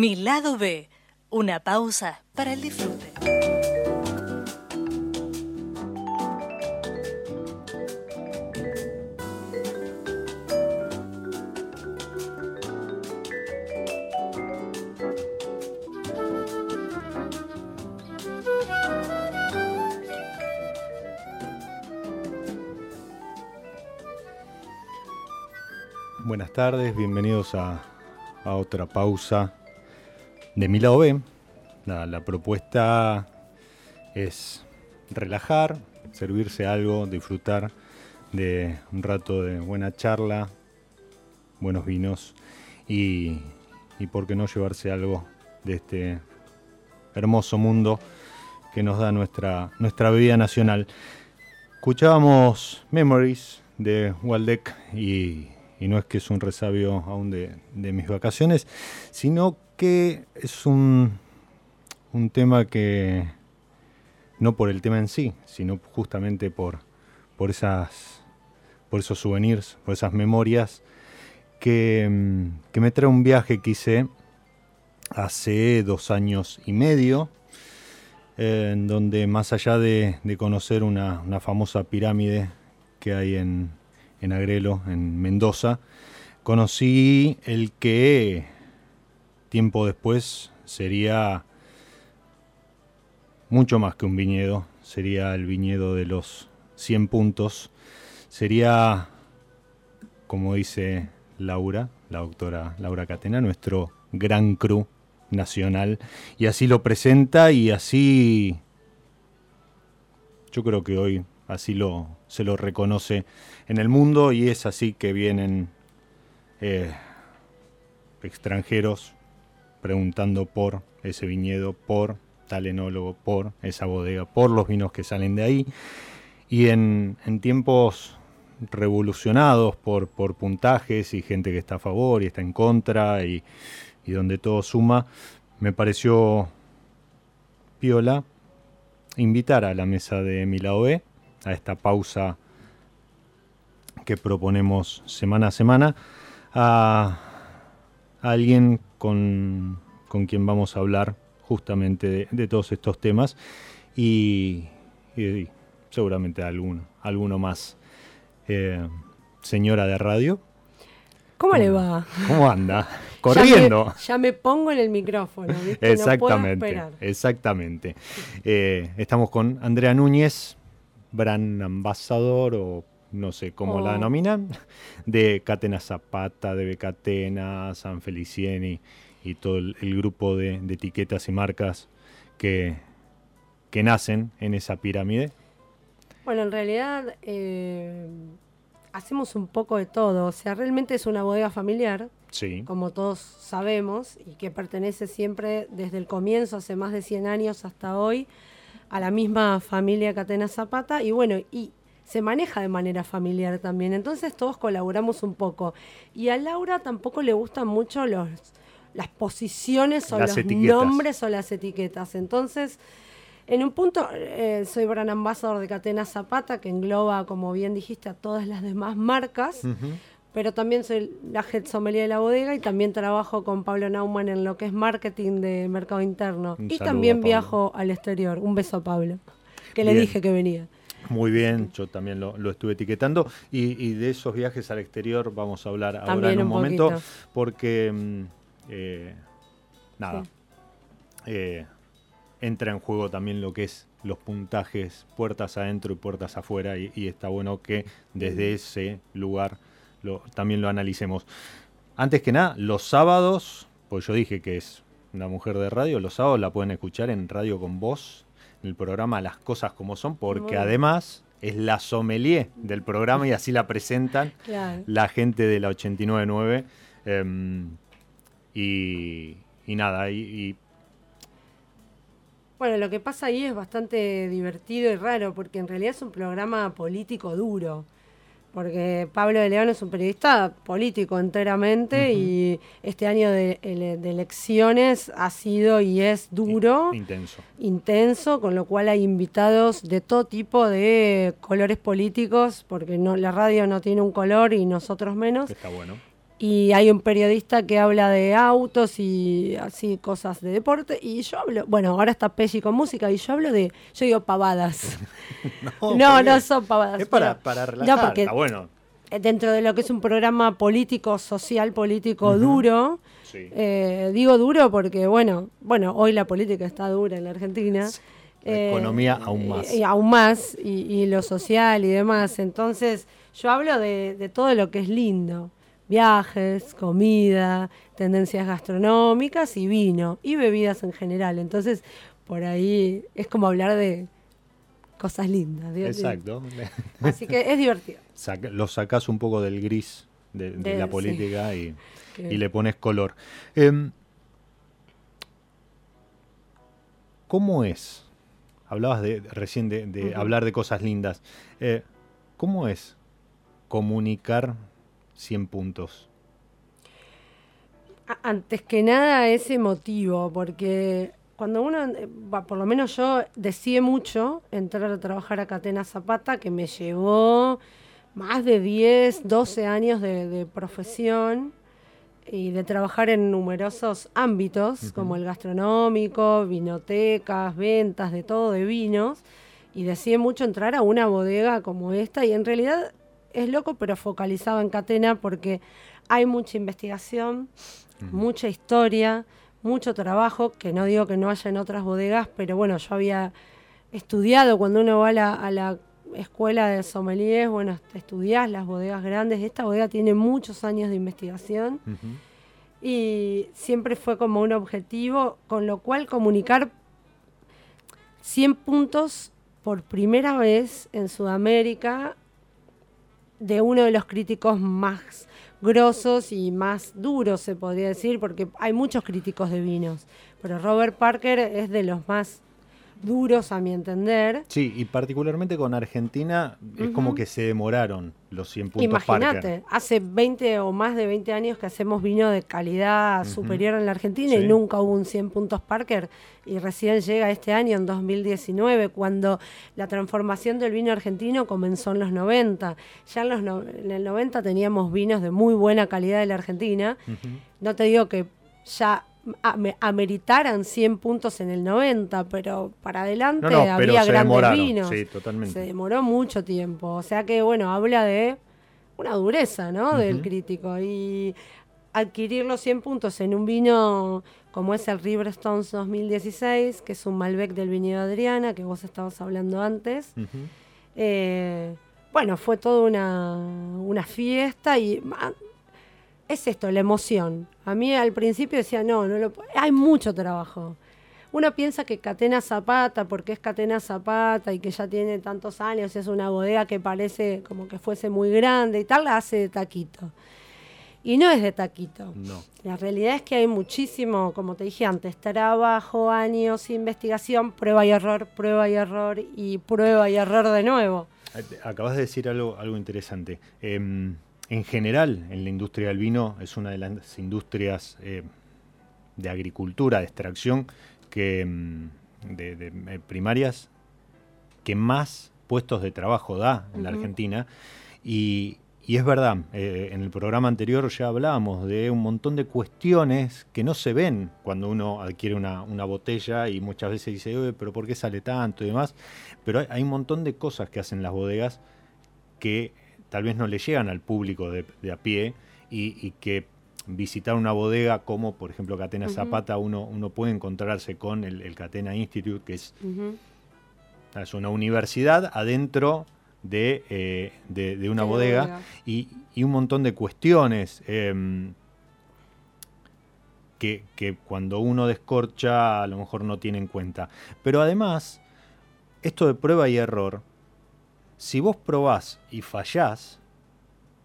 Mi Lado B, una pausa para el disfrute. Buenas tardes, bienvenidos a, a otra pausa de mi lado B. La, propuesta es relajar, servirse algo, disfrutar de un rato de buena charla, buenos vinos y, y por qué no llevarse algo de este hermoso mundo que nos da nuestra, nuestra bebida nacional. Escuchábamos Memories de Waldeck y, y no es que es un resabio aún de, de mis vacaciones, sino que es un, un tema que, no por el tema en sí, sino justamente por, por, esas, por esos souvenirs, por esas memorias, que, mm, que me trae un viaje que hice hace dos años y medio, eh, en donde más allá de, de conocer una, una, famosa pirámide que hay en, en Agrelo, en Mendoza, conocí el que tiempo después sería mucho más que un viñedo, sería el viñedo de los 100 puntos, sería, como dice Laura, la doctora Laura Catena, nuestro gran cru nacional, y así lo presenta y así yo creo que hoy así lo se lo reconoce en el mundo y es así que vienen eh, extranjeros preguntando por ese viñedo, por tal enólogo, por esa bodega, por los vinos que salen de ahí. Y en, tiempos revolucionados por, puntajes y gente que está a favor y está en contra y, donde todo suma, me pareció piola invitar a la mesa de Milaoe a esta pausa que proponemos semana a semana a alguien con, con quien vamos a hablar justamente de, de todos estos temas y, y seguramente alguno, alguno más. Eh, señora de radio. ¿Cómo le va? ¿Cómo anda? Corriendo. Ya me, ya me pongo en el micrófono. ¿viste? Exactamente. No exactamente. Eh, estamos con Andrea Núñez, Brand Ambassador o no sé cómo Oh. la denominan, de Catena Zapata, de Becatena, San Felicieni y todo el, el grupo de, de, etiquetas y marcas que, que, nacen en esa pirámide. Bueno, en realidad eh, hacemos un poco de todo. O sea, realmente es una bodega familiar, sí. como todos sabemos, y que pertenece siempre desde el comienzo, hace más de 100 años hasta hoy, a la misma familia Catena Zapata. Y bueno, y se maneja de manera familiar también. Entonces todos colaboramos un poco. Y a Laura tampoco le gustan mucho los, las posiciones o las los etiquetas. nombres o las etiquetas. Entonces, en un punto, eh, soy brand ambassador de Catena Zapata, que engloba, como bien dijiste, a todas las demás marcas. Uh -huh. Pero también soy la head sommelier de la bodega y también trabajo con Pablo Naumann en lo que es marketing de mercado interno. Un y también viajo al exterior. Un beso a Pablo, que le dije que venía. Muy bien, yo también lo, lo estuve etiquetando. Y, y, de esos viajes al exterior vamos a hablar también ahora en un, un momento, poquito. porque mm, eh, nada, sí. eh, entra en juego también lo que es los puntajes puertas adentro y puertas afuera y, y está bueno que desde ese lugar lo, también lo analicemos. Antes que nada, los sábados, pues yo dije que es una mujer de radio, los sábados la pueden escuchar en Radio con Voz, el programa Las Cosas Como Son, porque además es la sommelier del programa y así la presentan Claro. la gente de la 899. eh, y, y nada, y, y Bueno, lo que pasa ahí es bastante divertido y raro, porque en realidad es un programa político duro. Porque Pablo de León es un periodista político enteramente y este año de, ele- de elecciones ha sido y es duro, intenso. intenso, con lo cual hay invitados de todo tipo de colores políticos, porque no, la radio no tiene un color y nosotros menos. Está bueno. Y hay un periodista que habla de autos y así cosas de deporte. Y yo hablo, bueno, ahora está Peggy con música y yo hablo de, yo digo pavadas. No, ¿por no son pavadas. Es para, para relajar, No, porque está bueno. dentro de lo que es un programa político, social, político duro, Sí. eh, digo duro porque, bueno, bueno, hoy la política está dura en la Argentina. La economía aún más. Y, y aún más, y, y lo social y demás. Entonces, yo hablo de, de todo lo que es lindo. Viajes, comida, tendencias gastronómicas y vino, y bebidas en general. Entonces, por ahí es como hablar de cosas lindas. Exacto. Así que es divertido. Saca- lo sacas un poco del gris de, la sí. política y, le pones color. Em, ¿Cómo es hablabas de, recién de, hablar de cosas lindas. Eh, ¿Cómo es comunicar 100 puntos? Antes que nada es emotivo, porque cuando uno, eh, por lo menos yo, deseé mucho entrar a trabajar a Catena Zapata, que me llevó más de 10, 12 años de, profesión y de trabajar en numerosos ámbitos, como el gastronómico, vinotecas, ventas, de todo, de vinos. Y deseé mucho entrar a una bodega como esta y en realidad es loco, pero focalizado en Catena porque hay mucha investigación, mucha historia, mucho trabajo, que no digo que no haya en otras bodegas, pero bueno, yo había estudiado cuando uno va a la, escuela de sommeliers, bueno, estudiás las bodegas grandes, esta bodega tiene muchos años de investigación y siempre fue como un objetivo, con lo cual comunicar 100 puntos por primera vez en Sudamérica de uno de los críticos más grosos y más duros, se podría decir, porque hay muchos críticos de vinos, pero Robert Parker es de los más duros a mi entender. Sí, y particularmente con Argentina es como que se demoraron los 100 puntos Imagínate, hace 20 o más de 20 años que hacemos vino de calidad superior en la Argentina y nunca hubo un 100 puntos Parker y recién llega este año, en 2019, cuando la transformación del vino argentino comenzó en los 90. Ya en, los en el 90 teníamos vinos de muy buena calidad de la Argentina. No te digo que ya ameritaran 100 puntos en el 90, pero para adelante había grandes vinos. Se demoró mucho tiempo. O sea que, bueno, habla de una dureza, ¿no? Del crítico. Y adquirir los 100 puntos en un vino como es el River Stones 2016, que es un Malbec del viñedo Adriana, que vos estabas hablando antes. Eh, bueno, fue toda una, una fiesta y es esto, la emoción. A mí al principio decía, no, no lo hay mucho trabajo. Uno piensa que Catena Zapata, porque es Catena Zapata y que ya tiene tantos años, es una bodega que parece como que fuese muy grande y tal, la hace de taquito. Y no es de taquito. No. La realidad es que hay muchísimo, como te dije antes, trabajo, años, investigación, prueba y error, prueba y error y prueba y error de nuevo. Acabas de decir algo, algo interesante. Em, en general en la industria del vino es una de las industrias eh, de agricultura, de extracción, que, mm, de, eh, primarias que más puestos de trabajo da en la Argentina. Y, es verdad, eh, en el programa anterior ya hablábamos de un montón de cuestiones que no se ven cuando uno adquiere una, botella y muchas veces dice, pero ¿por qué sale tanto y demás? Pero hay, hay un montón de cosas que hacen las bodegas que tal vez no le llegan al público de, a pie y, que visitar una bodega como por ejemplo Catena Zapata, uno, uno puede encontrarse con el, Catena Institute, que es, es una universidad adentro de, eh, una bodega, Y, un montón de cuestiones em, que, que, cuando uno descorcha a lo mejor no tiene en cuenta. Pero además, esto de prueba y error si vos probás y fallás,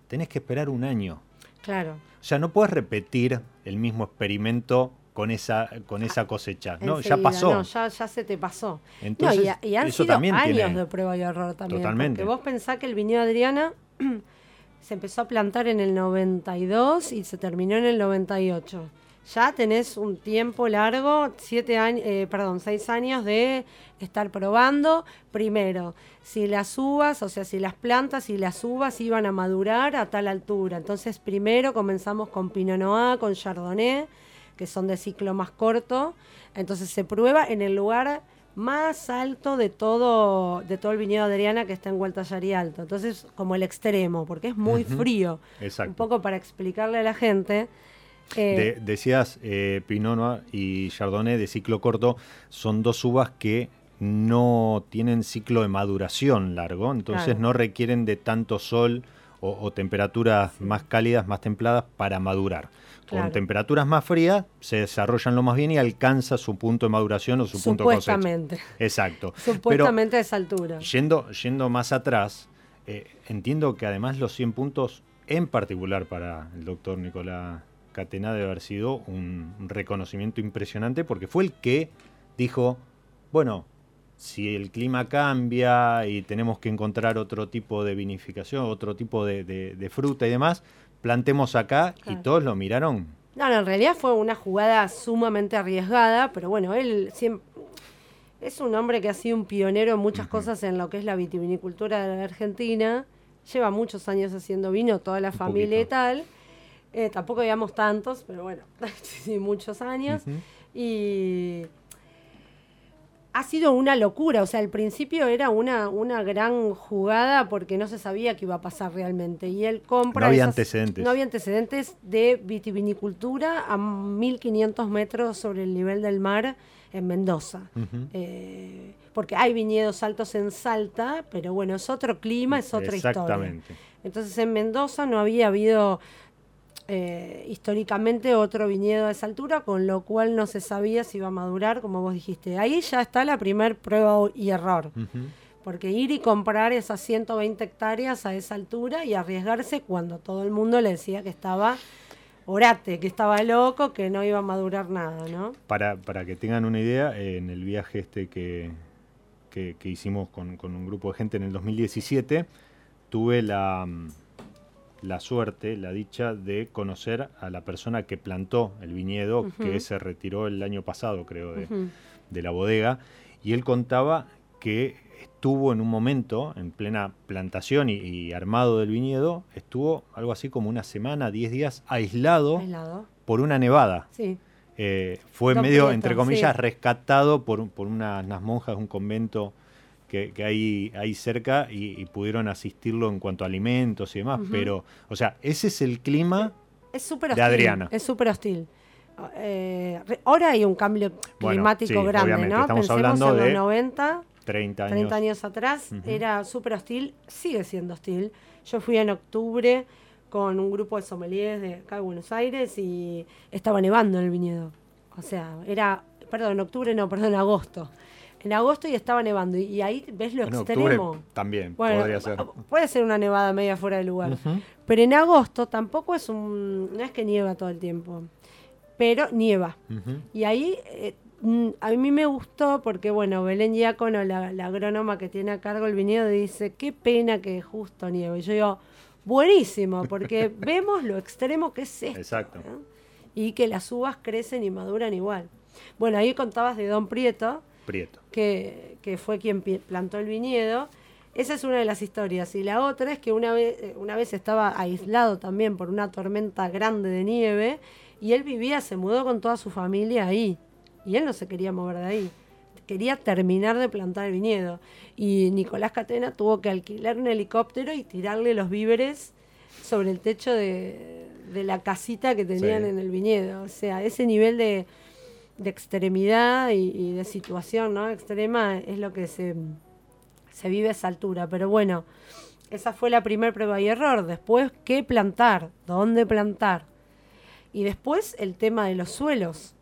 tenés que esperar un año. Claro. O sea, no puedes repetir el mismo experimento con esa, con esa cosecha. No, ya pasó. No, ya, se te pasó. Entonces, y, han sido años de prueba y error también. Totalmente. Porque vos pensás que el viñedo Adriana se empezó a plantar en el 92 y se terminó en el 98 ya tenés un tiempo largo, siete años, eh, perdón, seis años de estar probando. Primero, si las uvas, o sea, si las plantas y las uvas iban a madurar a tal altura. Entonces, primero comenzamos con Pinot Noir, con Chardonnay, que son de ciclo más corto. Entonces se prueba en el lugar más alto de todo, de todo el viñedo Adriana que está en Gualtallarí Alto. Entonces, como el extremo, porque es muy frío. Exacto. Un poco para explicarle a la gente eh, decías, eh, Pinot Noir y Chardonnay de ciclo corto son dos uvas que no tienen ciclo de maduración largo, entonces no requieren de tanto sol o, temperaturas más cálidas, más templadas para madurar. Con temperaturas más frías se desarrollan lo más bien y alcanza su punto de maduración o su punto de cosecha. Supuestamente. Exacto. Supuestamente a esa altura. Yendo, yendo más atrás, eh, entiendo que además los 100 puntos, en particular para el doctor Nicolás Catena debe haber sido un reconocimiento impresionante porque fue el que dijo, bueno, si el clima cambia y tenemos que encontrar otro tipo de vinificación, otro tipo de, de- de fruta y demás, plantemos acá y todos lo miraron. No, no, en realidad fue una jugada sumamente arriesgada, pero bueno, él siempre es un hombre que ha sido un pionero en muchas cosas en lo que es la vitivinicultura de la Argentina. Lleva muchos años haciendo vino, toda la Un familia y tal. Eh, tampoco habíamos tantos, pero bueno, muchos años. Y ha sido una locura. O sea, al principio era una, una gran jugada porque no se sabía qué iba a pasar realmente. Y él compra. No había esas- antecedentes. No había antecedentes de vitivinicultura a 1500 metros sobre el nivel del mar en Mendoza. Eh, porque hay viñedos altos en Salta, pero bueno, es otro clima, es otra historia. Exactamente. Entonces en Mendoza no había habido eh, históricamente otro viñedo a esa altura, con lo cual no se sabía si iba a madurar, como vos dijiste. Ahí ya está la primer prueba y error. Porque ir y comprar esas 120 hectáreas a esa altura y arriesgarse cuando todo el mundo le decía que estaba orate, que estaba loco, que no iba a madurar nada, ¿no? Para, para que tengan una idea, eh, en el viaje este que, que- que hicimos con, con un grupo de gente en el 2017, tuve la, mm, la suerte, la dicha de conocer a la persona que plantó el viñedo, que se retiró el año pasado, creo, de, la bodega, y él contaba que estuvo en un momento, en plena plantación y, y armado del viñedo, estuvo algo así como una semana, 10 días aislado Aislado. por una nevada. Sí. Eh, fue medio, entre comillas, sí. rescatado por, por unas, unas monjas de un convento que, que hay ahí cerca y, y pudieron asistirlo en cuanto a alimentos y demás. Pero, o sea, ese es el clima. Es súper De hostil. Adriana. Es súper hostil. Eh, ahora hay un cambio Bueno, climático sí, grande, obviamente, ¿no? estamos Pensemos hablando en los de 90, 30 años. 30 años atrás, Ujú. era súper hostil, sigue siendo hostil. Yo fui en octubre con un grupo de sommeliers de acá de Buenos Aires y estaba nevando en el viñedo. O sea, era, perdón, en octubre no, perdón, en agosto. En agosto y estaba nevando y, y ahí ves lo En octubre extremo. también Bueno, podría ser. puede ser una nevada media fuera de lugar. Pero en agosto tampoco es un. No es que nieva todo el tiempo. Pero nieva. Y ahí eh, mm, a mí me gustó porque, bueno, Belén Diácono, la, la agrónoma que tiene a cargo el viñedo, dice: Qué pena que justo nieve. Y yo digo: Buenísimo, porque vemos lo extremo que es esto. Exacto. ¿no? Y que las uvas crecen y maduran igual. Bueno, ahí contabas de Don Prieto Prieto. que, que fue quien plantó el viñedo. Esa es una de las historias. Y la otra es que una vez, eh, una vez estaba aislado también por una tormenta grande de nieve y él vivía, se mudó con toda su familia ahí. Y él no se quería mover de ahí. Quería terminar de plantar el viñedo. Y Nicolás Catena tuvo que alquilar un helicóptero y tirarle los víveres sobre el techo de, de la casita que tenían Sí. en el viñedo. O sea, ese nivel de, de extremidad y, y de situación ¿no? extrema es lo que se, se vive a esa altura. Pero bueno, esa fue la primer prueba y error. Después, ¿qué plantar? ¿Dónde plantar? Y después el tema de los suelos.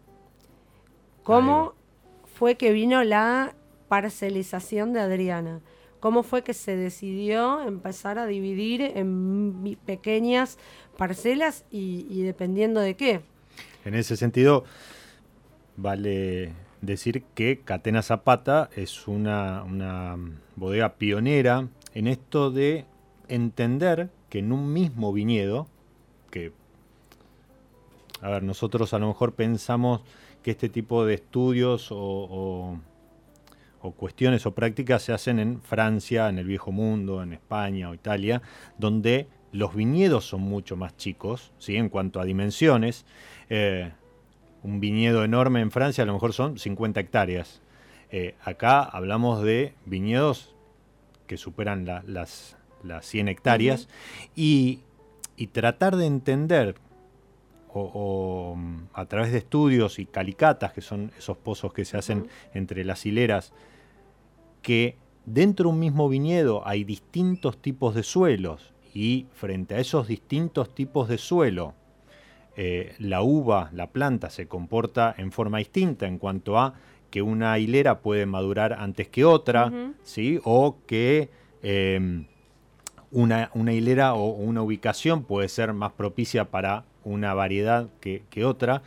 ¿Cómo fue que vino la parcelización de Adriana? ¿Cómo fue que se decidió empezar a dividir en pequeñas parcelas y, y dependiendo de qué? En ese sentido, vale decir que Catena Zapata es una, una bodega pionera en esto de entender que en un mismo viñedo, que, a ver, nosotros a lo mejor pensamos que este tipo de estudios o, o- cuestiones o prácticas se hacen en Francia, en el Viejo Mundo, en España o Italia, donde los viñedos son mucho más chicos, ¿sí? en cuanto a dimensiones. Eh, un viñedo enorme en Francia a lo mejor son 50 hectáreas. Eh, acá hablamos de viñedos que superan la- las, las 100 hectáreas. Y, y tratar de entender o, o, a través de estudios y calicatas, que son esos pozos que se hacen entre las hileras, que dentro de un mismo viñedo hay distintos tipos de suelos. Y frente a esos distintos tipos de suelo, eh, la uva, la planta, se comporta en forma distinta en cuanto a que una hilera puede madurar antes que otra. ¿sí? o que eh, una, una hilera o una ubicación puede ser más propicia para una variedad que, que otra.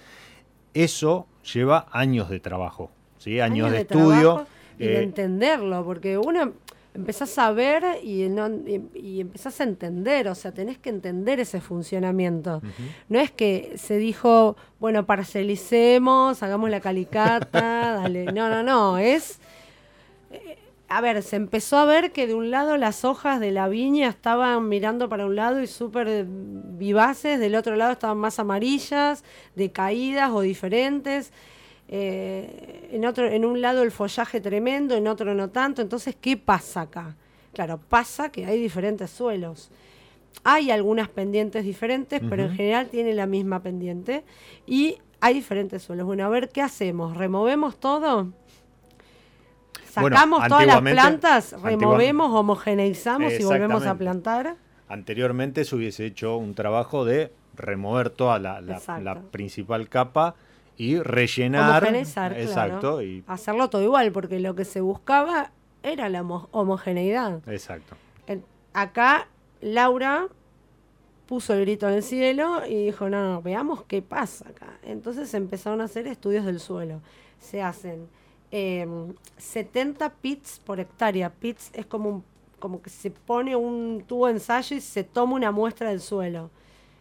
Eso lleva años de trabajo, ¿sí? años, de, estudio. y de Eh, entenderlo, porque uno empezás a ver y, no, y, y empezás a entender, o sea, tenés que entender ese funcionamiento. No es que se dijo, bueno, parcelicemos, hagamos la calicata, dale. No, no, no, es... eh, A ver, se empezó a ver que de un lado las hojas de la viña estaban mirando para un lado y súper vivaces, del otro lado estaban más amarillas, decaídas o diferentes. Eh, en, otro, en un lado el follaje tremendo, en otro no tanto. Entonces, ¿qué pasa acá? Claro, pasa que hay diferentes suelos. Hay algunas pendientes diferentes, pero en general tiene la misma pendiente. Y hay diferentes suelos. Bueno, a ver, ¿qué hacemos? ¿Removemos todo? Bueno, Sacamos todas las plantas, removemos, homogeneizamos y volvemos a plantar. Anteriormente se hubiese hecho un trabajo de remover toda la, la- Exacto. la principal capa y rellenar. Homogeneizar, Exacto, claro. y, Hacerlo todo igual, porque lo que se buscaba era la homo- homogeneidad. exacto. En- acá Laura puso el grito en el cielo y dijo, no, no, veamos qué pasa acá. Entonces empezaron a hacer estudios del suelo. Se hacen eh, 70 pits por hectárea. Pits es como, un- como que se pone un tubo de ensayo y se toma una muestra del suelo.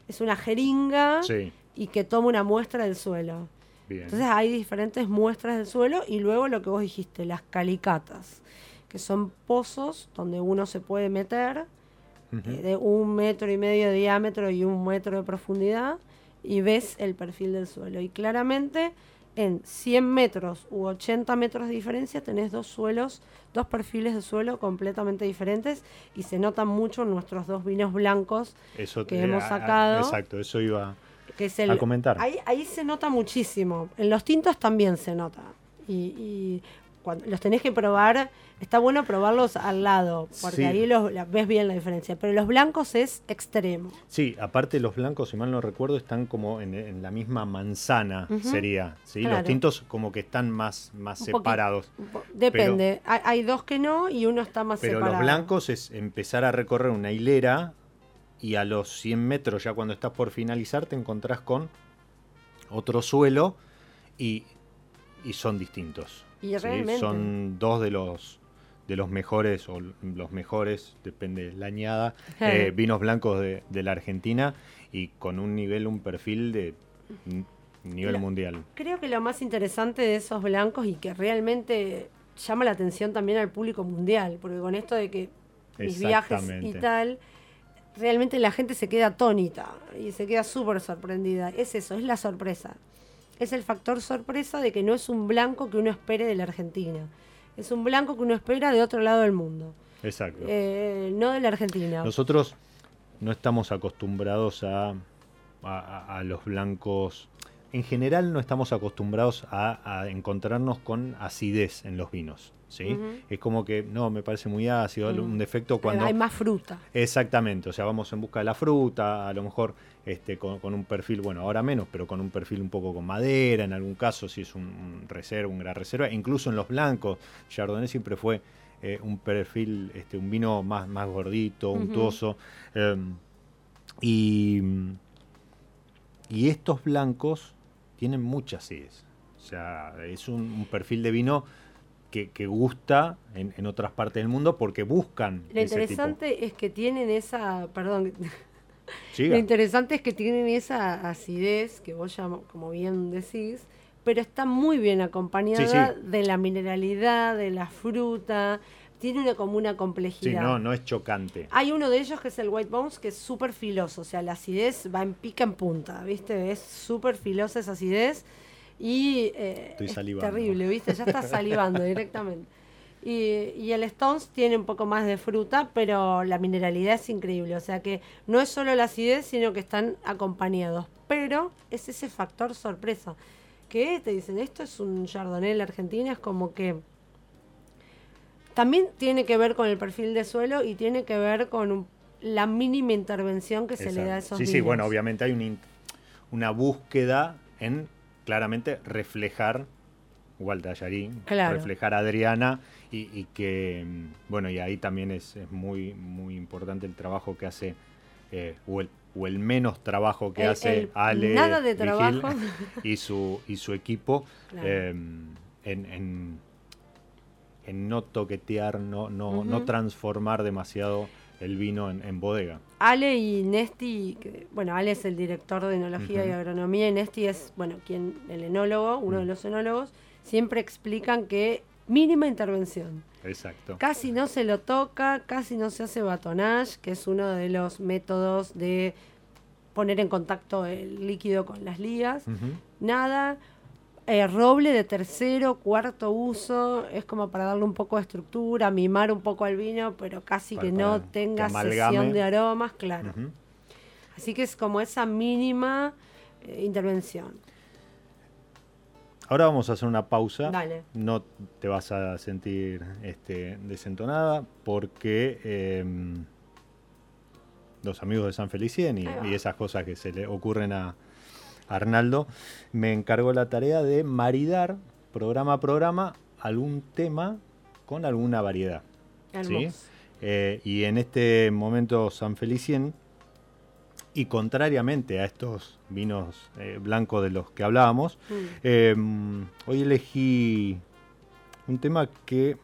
Es una jeringa Sí, y que toma una muestra del suelo. Bien. Entonces hay diferentes muestras del suelo y luego lo que vos dijiste, las calicatas, que son pozos donde uno se puede meter eh, de un metro y medio de diámetro y un metro de profundidad y ves el perfil del suelo. Y claramente en 100 metros u 80 metros de diferencia tenés dos suelos, dos perfiles de suelo completamente diferentes y se notan mucho nuestros dos vinos blancos Eso que hemos a- a- sacado. Exacto, eso iba. Que es el, a comentar. Ahí, ahí se nota muchísimo. En los tintos también se nota. Y, y cuando los tenés que probar, está bueno probarlos al lado, porque Sí. ahí los, la- ves bien la diferencia. Pero los blancos es extremo. Sí, aparte los blancos, si mal no recuerdo, están como en, en la misma manzana, sería. ¿sí? Claro. Los tintos como que están más, más Un separados. Depende. hay, hay dos que no y uno está más Pero separado. los blancos es empezar a recorrer una hilera y a los 100 metros, ya cuando estás por finalizar, te encontrás con otro suelo y, y son distintos. Y ¿sí? realmente. Son dos de los de los mejores, o los mejores, depende de la añada, eh, vinos blancos de, de la Argentina y con un nivel, un perfil de nivel mundial. Creo que lo más interesante de esos blancos y que realmente llama la atención también al público mundial, porque con esto de que mis viajes y tal, realmente la gente se queda atónita y se queda súper sorprendida. Es eso, es la sorpresa. Es el factor sorpresa de que no es un blanco que uno espere de la Argentina. Es un blanco que uno espera de otro lado del mundo, Exacto. eh, no de la Argentina. Nosotros no estamos acostumbrados a, a- los blancos. En general no estamos acostumbrados a, a encontrarnos con acidez en los vinos. ¿Sí? Es como que, no, me parece muy ácido, Mm. un defecto cuando... Hay más fruta. Exactamente, o sea, vamos en busca de la fruta, a lo mejor este, con, con un perfil, bueno, ahora menos, pero con un perfil un poco con madera, en algún caso si es un, un reserva, un gran reserva, incluso en los blancos, Chardonnay siempre fue eh, un perfil, este, un vino más, más gordito, untuoso, eh, y, y estos blancos tienen mucha acidez, o sea, es un, un perfil de vino que, que gusta en, en otras partes del mundo porque buscan Lo ese tipo. interesante es que tienen esa, perdón, Siga. Lo interesante es que tienen esa acidez que vos ya, como bien decís, pero está muy bien acompañada Sí, de la mineralidad, de la fruta, tiene una como una Sí, complejidad. no, no es chocante. Hay uno de ellos que es el White Bones, que es súper filoso, o sea, la acidez va en pica en punta, ¿viste? Es súper filosa esa acidez y eh, Estoy es salivando. terrible, ¿viste? Ya estás salivando directamente. Y, y el Stones tiene un poco más de fruta, pero la mineralidad es increíble, o sea que no es solo la acidez, sino que están acompañados. Pero es ese factor sorpresa, que te dicen, esto es un Chardonnay en la Argentina, es como que también tiene que ver con el perfil de suelo y tiene que ver con un- la mínima intervención que se le da a esos Sí, sí, bueno, obviamente hay in- una búsqueda en claramente reflejar Walter Claro. reflejar a Adriana y, y que, mm, bueno, y ahí también es, es muy, muy importante el trabajo que hace, eh, o, el, o el menos trabajo que El- hace el Ale nada de Vigil trabajo. y su, y su equipo Claro. eh, en, en en no toquetear, no, no, no transformar demasiado el vino en, bodega. Ale y Nesti, bueno, Ale es el director de enología y agronomía y Nesti es, bueno, quien, el enólogo, uno de los enólogos, siempre explican que mínima intervención. Exacto. Casi no se lo toca, casi no se hace batonage, que es uno de los métodos de poner en contacto el líquido con las ligas. Nada. Eh, roble de tercero, cuarto uso, es como para darle un poco de estructura, mimar un poco al vino, pero casi que no tenga sesión de aromas, claro. Así que es como esa mínima eh, intervención. Ahora vamos a hacer una pausa. Dale. No te vas a sentir este, desentonada porque em, los amigos de San Felicien y, esas cosas que se le ocurren a Arnaldo, me encargó la tarea de maridar programa a programa algún tema con alguna variedad. ¿sí? Eh, y en este momento San Felicien y contrariamente a estos vinos eh, blancos de los que hablábamos, mm. em, hoy elegí un tema que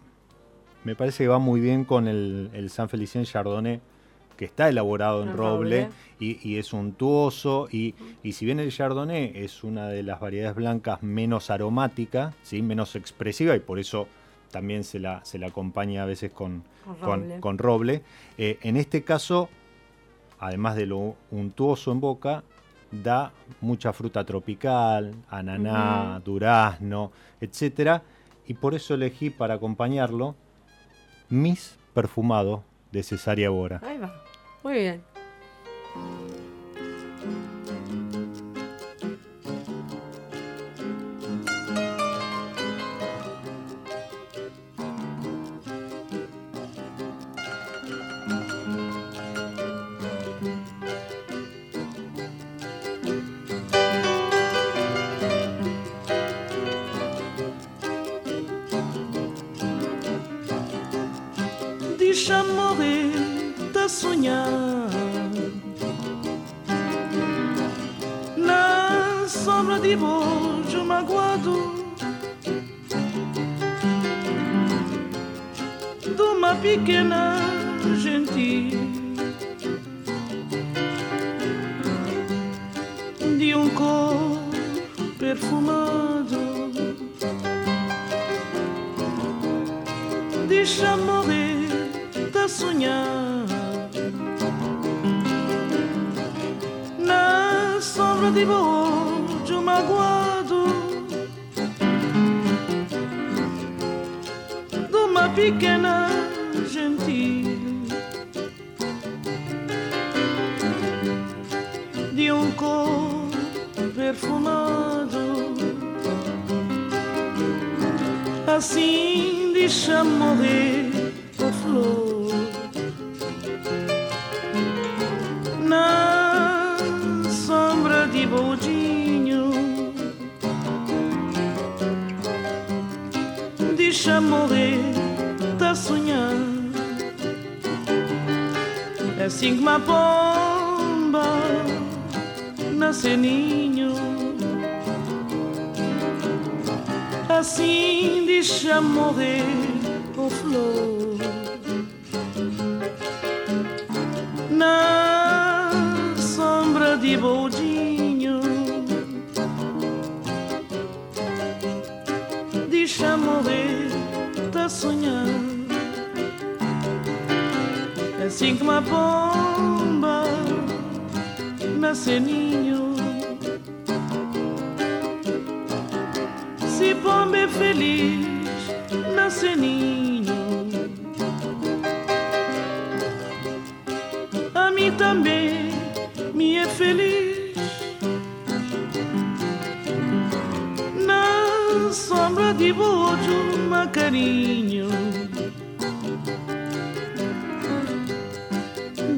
me parece que va muy bien con el, San Felicien Chardonnay, que está elaborado en roble, Y, es untuoso, y, y, si bien el Chardonnay es una de las variedades blancas menos aromática, ¿sí? menos expresiva, y por eso también se la, se la acompaña a veces con, con roble, eh, en este caso además de lo untuoso en boca, da mucha fruta tropical, ananá, durazno, etc. Y por eso elegí para acompañarlo Mis Perfumado de Cesaria Bora. Ahí va. 我也 sombra de magoado. De uma pequena gente de um cor perfumado. Deixa morrer tá sonhar sombra de bojo magoado de uma pequena gentil de um corpo perfumado assim deixa morrer a flor Que uma pomba nasce ninho. Assim deixa morrer o flor assim que uma bomba nasce ninho. Se bomba é feliz,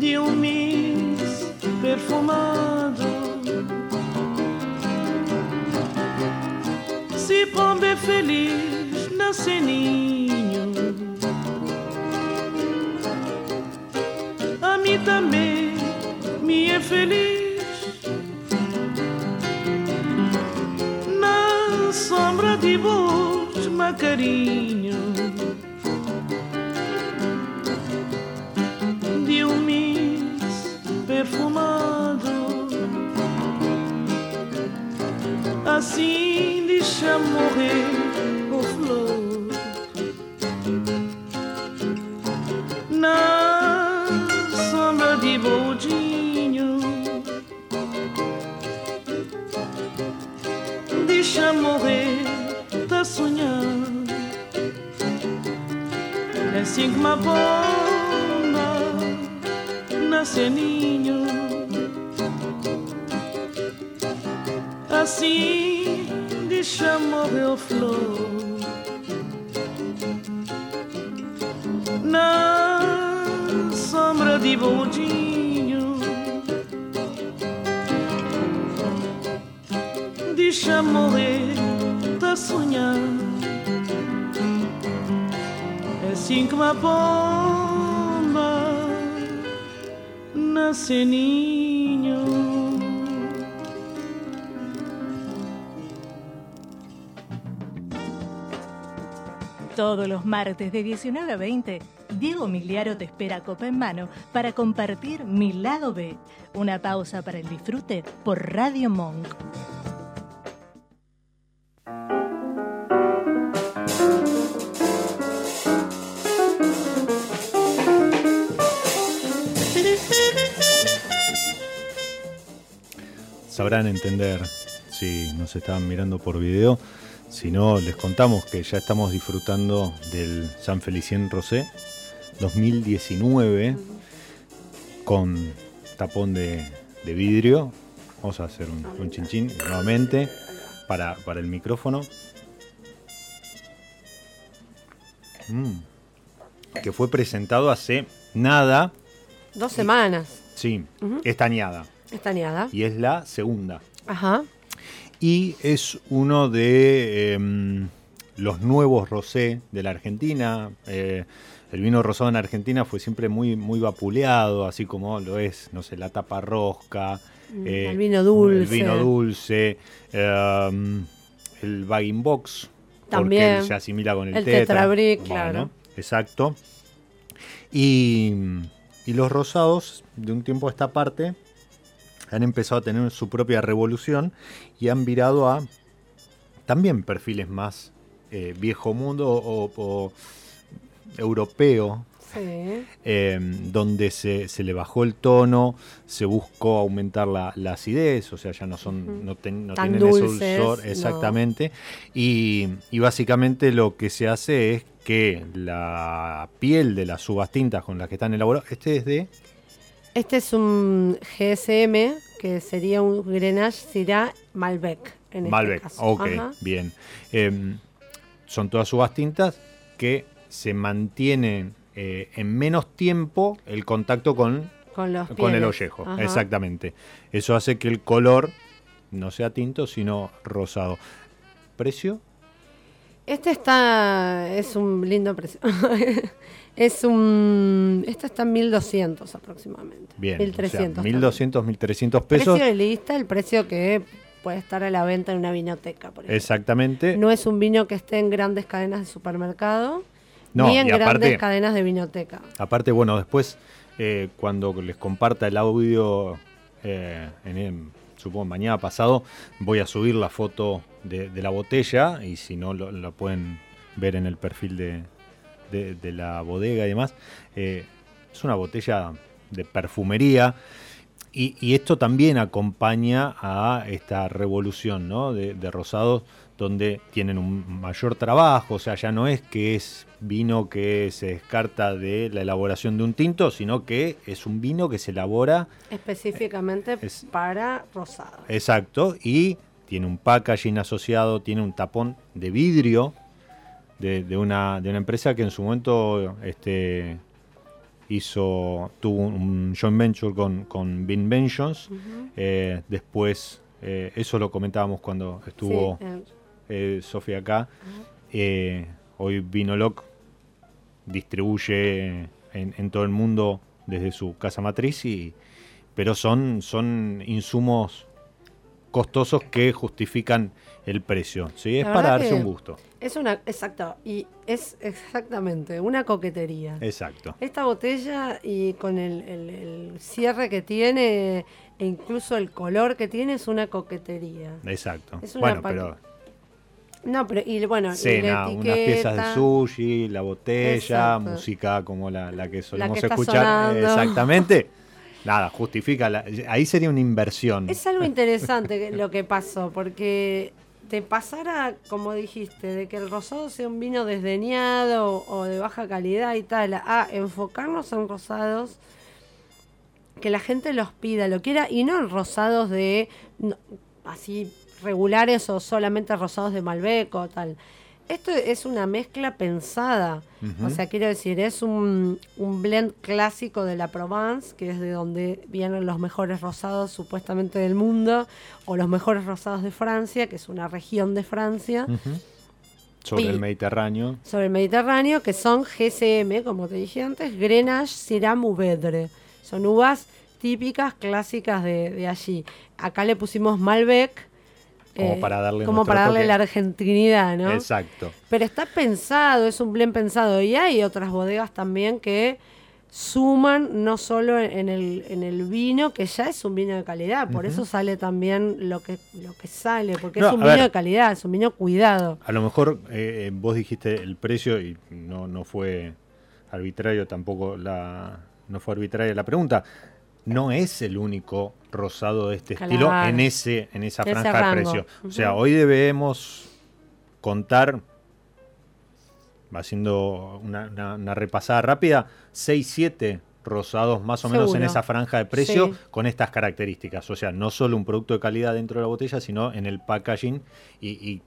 de um mis perfumado. Se pombe feliz na ceninho, a mim também me é feliz. sombra de bus, carinho morrer por flor. Na sombra de boldinho, deixa morrer, tá sonhando. É assim que uma bomba nasce ninho. Assim bondinho. Deixa morrer, tá sonhando. É assim que uma bomba nasce ninho. Todos los martes de 19 a 20, Diego Miliaro te espera copa en mano para compartir Mi Lado B, una pausa para el disfrute por Radio Monk. Sabrán entender si nos estaban mirando por video. Si no, les contamos que ya estamos disfrutando del San Felicien Rosé 2019 con tapón de, de vidrio. Vamos a hacer un, un chinchín nuevamente para, para el micrófono. Mm. Que fue presentado hace nada. Dos semanas. Sí, Ujú. estañada. Estañada. Y es la segunda. Ajá. Y es uno de em, los nuevos rosé de la Argentina. Eh, el vino rosado en Argentina fue siempre muy, muy vapuleado, así como lo es, no sé, la tapa rosca. Mm, eh, el vino dulce. El vino dulce. em, el bagging box. También. Porque se asimila con el, El tetra. tetrabric, Bueno, claro. Exacto. Y, y los rosados, de un tiempo a esta parte, han empezado a tener su propia revolución y han virado a también perfiles más eh, viejo mundo o, o europeo, Sí. eh, donde se, se le bajó el tono, se buscó aumentar la, la acidez, o sea, ya no son, no, ten- no Tan tienen ese dulzor, no. exactamente. Y, y básicamente lo que se hace es que la piel de las uvas tintas con las que están elaboradas, este es de Este es un GSM, que sería un Grenache Syrah Malbec. En Malbec, Este caso. ok, Ajá. bien. Em, son todas uvas tintas que se mantienen eh, en menos tiempo el contacto con, Con los con el ollejo. Ajá. Exactamente. Eso hace que el color no sea tinto, sino rosado. ¿Precio? Este está. Es un lindo precio. es un. Este está en 1200 aproximadamente. Bien. 1300. O sea, también. 1200, 1300 pesos. Precio de lista, el precio que puede estar a la venta en una vinoteca, por ejemplo. Exactamente. No es un vino que esté en grandes cadenas de supermercado, No, ni en grandes aparte- cadenas de vinoteca. Aparte, bueno, después, eh, cuando les comparta el audio, eh, en supongo mañana pasado, voy a subir la foto de, de la botella y si no, lo, lo pueden ver en el perfil de, de- de la bodega y demás. Eh, es una botella de perfumería. Y, y esto también acompaña a esta revolución ¿no? de, de rosados donde tienen un mayor trabajo, o sea, ya no es que es vino que se descarta de la elaboración de un tinto, sino que es un vino que se elabora Específicamente Es- para rosado. exacto y tiene un packaging asociado, tiene un tapón de vidrio de, de una, de una empresa que en su momento este, hizo, tuvo un joint venture con, con Vinventions. Eh, después, eh, eso lo comentábamos cuando estuvo Sí, eh, Sofía acá. Eh, hoy Vinoloc distribuye en, en todo el mundo desde su casa matriz, y, pero son, son insumos costosos que justifican el precio. ¿sí? Es para darse un gusto. es una, exacto, y es exactamente una coquetería. Exacto. Esta botella y con el, el- el cierre que tiene e incluso el color que tiene es una coquetería. Exacto. Es una Bueno, pero No, pero y bueno, y la Cena, unas piezas de sushi, la botella, Exacto. música como la, la que solemos que escuchar. sonando. Exactamente. Nada, justifica. la- ahí sería una inversión. Es algo interesante lo que pasó, porque te pasara, como dijiste, de que el rosado sea un vino desdeñado o de baja calidad y tal, a enfocarnos en rosados que la gente los pida, lo quiera, y no en rosados de no, así regulares o solamente rosados de Malbec o tal. Esto es una mezcla pensada. O sea, quiero decir, es un, un blend clásico de la Provence, que es de donde vienen los mejores rosados supuestamente del mundo, o los mejores rosados de Francia, que es una región de Francia. Sobre Y- el Mediterráneo. sobre el Mediterráneo, que son GCM, como te dije antes, Grenache Syrah Mourvedre. Son uvas típicas, clásicas de, de allí. Acá le pusimos Malbec. Como eh, para darle como para darle la argentinidad, ¿no? Exacto. Pero está pensado, es un blend pensado. Y hay otras bodegas también que suman no solo en el, en el vino, que ya es un vino de calidad, por eso sale también lo que, lo que sale, porque No, es un vino ver. de calidad, es un vino cuidado. A lo mejor eh, eh, vos dijiste el precio y no, no fue arbitrario tampoco la no fue arbitraria la pregunta. No es el único rosado de este Claro. estilo en ese en esa franja de precio. O sea, hoy debemos contar haciendo una, una- una repasada rápida 6 7 rosados más o menos en esa franja de precio Sí. con estas características. O sea, no solo un producto de calidad dentro de la botella, sino en el packaging y, y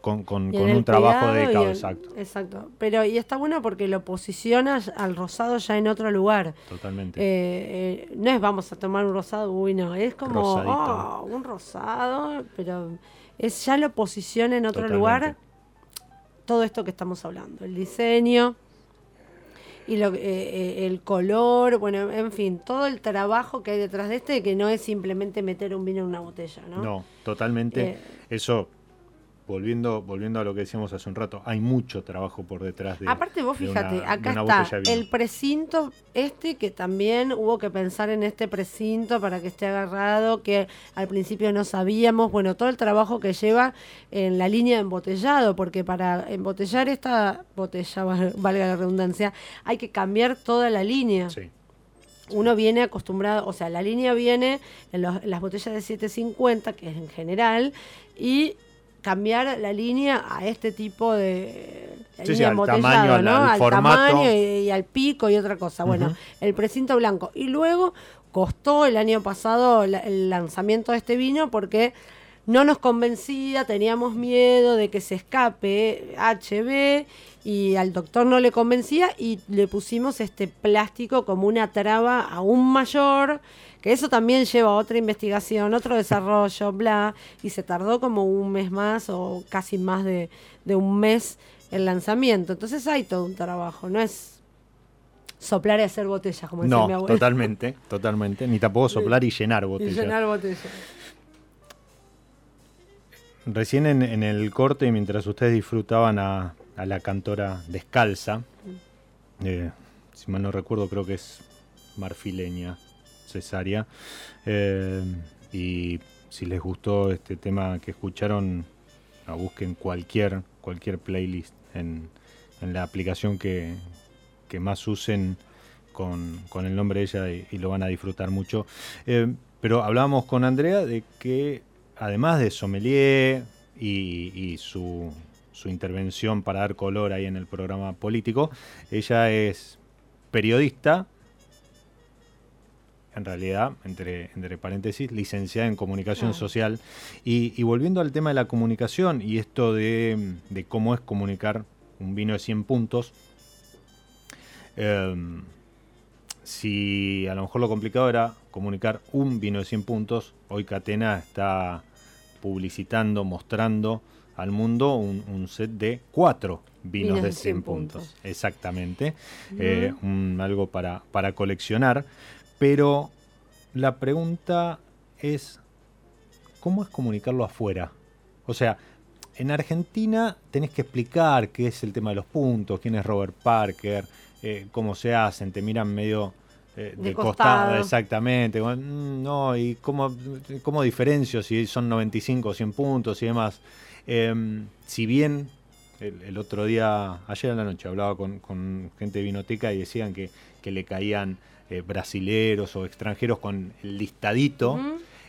con, el un trabajo dedicado, en- exacto. Exacto. Pero y está bueno porque lo posiciona al rosado ya en otro lugar. Totalmente. Eh, eh, no es vamos a tomar un rosado, uy, no, es como. "Oh, un rosado, pero es ya lo posiciona en otro Totalmente. lugar todo esto que estamos hablando, el diseño y lo, eh, el color, bueno, en fin, todo el trabajo que hay detrás de este, que no es simplemente meter un vino en una botella, ¿no? No, totalmente. Eso, volviendo, volviendo a lo que decíamos hace un rato, hay mucho trabajo por detrás de. Aparte vos fíjate, una- acá está el precinto este que también hubo que pensar en este precinto para que esté agarrado, que al principio no sabíamos, bueno, todo el trabajo que lleva en la línea de embotellado, porque para embotellar esta botella, val- valga la redundancia, hay que cambiar toda la línea. Sí. Uno viene acostumbrado, o sea, la línea viene en, los- en las botellas de 750, que es en general, y cambiar la línea a este tipo de Sí, sí, al tamaño, al- ¿no? al tamaño y, y al pico y otra cosa. Bueno, el precinto blanco. Y luego costó el año pasado la- el lanzamiento de este vino porque no nos convencía, teníamos miedo de que se escape HB y al doctor no le convencía y le pusimos este plástico como una traba aún mayor, que eso también lleva a otra investigación, otro desarrollo, bla, y se tardó como un mes más o casi más de, de un mes el lanzamiento. Entonces hay todo un trabajo, no es soplar y hacer botellas, como decía mi No, abuela. totalmente, totalmente. Ni tampoco soplar y llenar Y botellas. llenar botellas. Recién en, en el corte, y mientras ustedes disfrutaban a, a la cantora descalza, eh, si mal no recuerdo, creo que es marfileña, cesárea. eh, y si les gustó este tema que escucharon, ah, busquen cualquier, cualquier playlist en, en la aplicación que, que más usen con, con el nombre de ella y, y lo van a disfrutar mucho. Eh, pero hablábamos con Andrea de que además de sommelier y, y su, su intervención para dar color ahí en el programa político, ella es periodista, en realidad, entre, entre paréntesis, licenciada en comunicación Ah. social. Y, y volviendo al tema de la comunicación y esto de, de cómo es comunicar un vino de 100 puntos, em, si a lo mejor lo complicado era comunicar un vino de 100 puntos, hoy Catena está publicitando, mostrando al mundo un, un set de cuatro vinos de 100, puntos. Exactamente. Eh, un- algo para, para coleccionar. Pero la pregunta es, ¿cómo es comunicarlo afuera? O sea, en Argentina tenés que explicar qué es el tema de los puntos, quién es Robert Parker, eh, cómo se hacen, te miran medio eh, de, De costado. costado. exactamente. mm, No, y cómo, cómo diferencio si son 95 o 100 puntos y demás. Em, si bien el, el otro día, ayer en la noche, hablaba con, con gente de Vinoteca y decían que, que le caían eh, brasileros o extranjeros con el listadito.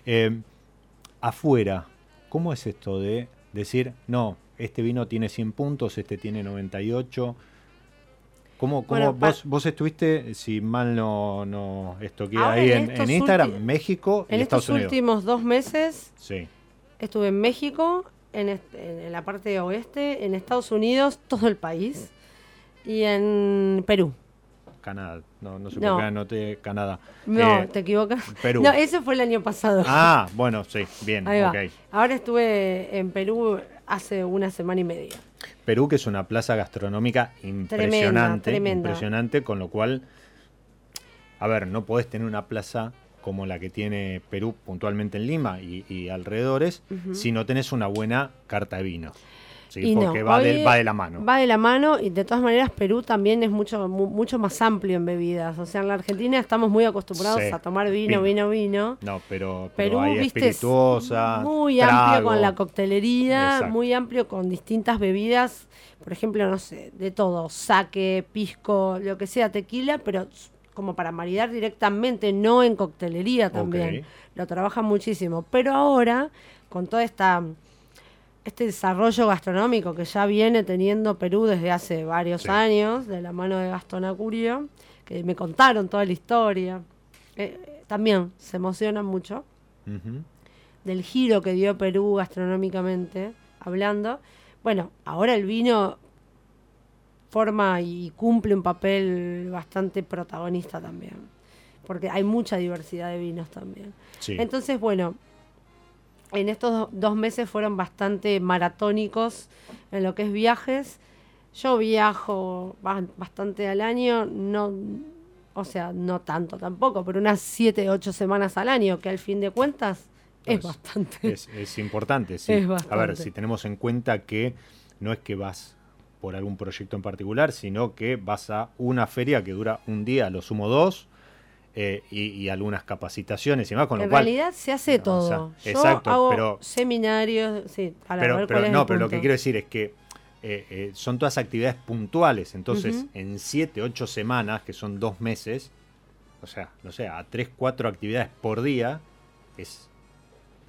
Em, afuera, ¿cómo es esto de decir, no, este vino tiene 100 puntos, este tiene 98? ¿Cómo, cómo Bueno, vos, vos estuviste, si mal no, no estoqué Ahora, ahí en en, estos en Instagram, México y En Estados estos Unidos? últimos dos meses Sí. estuve en México, en, est- en la parte oeste, en Estados Unidos, todo el país, y en Perú. Canadá, no, no sé No. por qué anoté Canadá. No, Eh, te equivocas. Perú. No, ese fue el año pasado. Ah, bueno, sí, bien, Ahí va. ok. Ahora estuve en Perú hace una semana y media. Perú, que es una plaza gastronómica impresionante, tremenda. impresionante, con lo cual, a ver, no podés tener una plaza como la que tiene Perú puntualmente en Lima y, y alrededores si no tenés una buena carta de vino. ¿Sí? Y no, Porque va, de, va de la mano. Va de la mano y de todas maneras Perú también es mucho mu- mucho más amplio en bebidas. O sea, en la Argentina estamos muy acostumbrados Sí, a tomar vino, vino. vino, vino. No, pero, pero Perú, hay viste, espirituosa, muy amplio con la coctelería, Exacto. muy amplio con distintas bebidas, por ejemplo, no sé, de todo, saque, pisco, lo que sea, tequila, pero como para maridar directamente, no en coctelería también. Lo trabajan muchísimo. Pero ahora, con toda esta este desarrollo gastronómico que ya viene teniendo Perú desde hace varios Sí. años, de la mano de Gastón Acurio, que me contaron toda la historia. Eh, también se emocionan mucho del giro que dio Perú gastronómicamente hablando. Bueno, ahora el vino forma y cumple un papel bastante protagonista también, porque hay mucha diversidad de vinos también. Sí. Entonces, bueno, en estos do- dos meses fueron bastante maratónicos en lo que es viajes. Yo viajo ba- bastante al año, no, o sea, no tanto tampoco, pero unas siete, ocho semanas al año, que al fin de cuentas es Es- bastante. Es, es importante, sí. Es A ver, si tenemos en cuenta que no es que vas por algún proyecto en particular, sino que vas a una feria que dura un día, lo sumo dos, eh, y, y algunas capacitaciones y demás, con lo en cual... realidad se hace o todo. sea, Yo exacto, hago pero- seminarios, sí, para pero, ver pero cuál es no, el pero lo que punto. quiero decir es que eh, eh, son todas actividades puntuales, entonces Ujú. en siete, ocho semanas, que son dos meses, o sea, no sé, a tres, cuatro actividades por día, es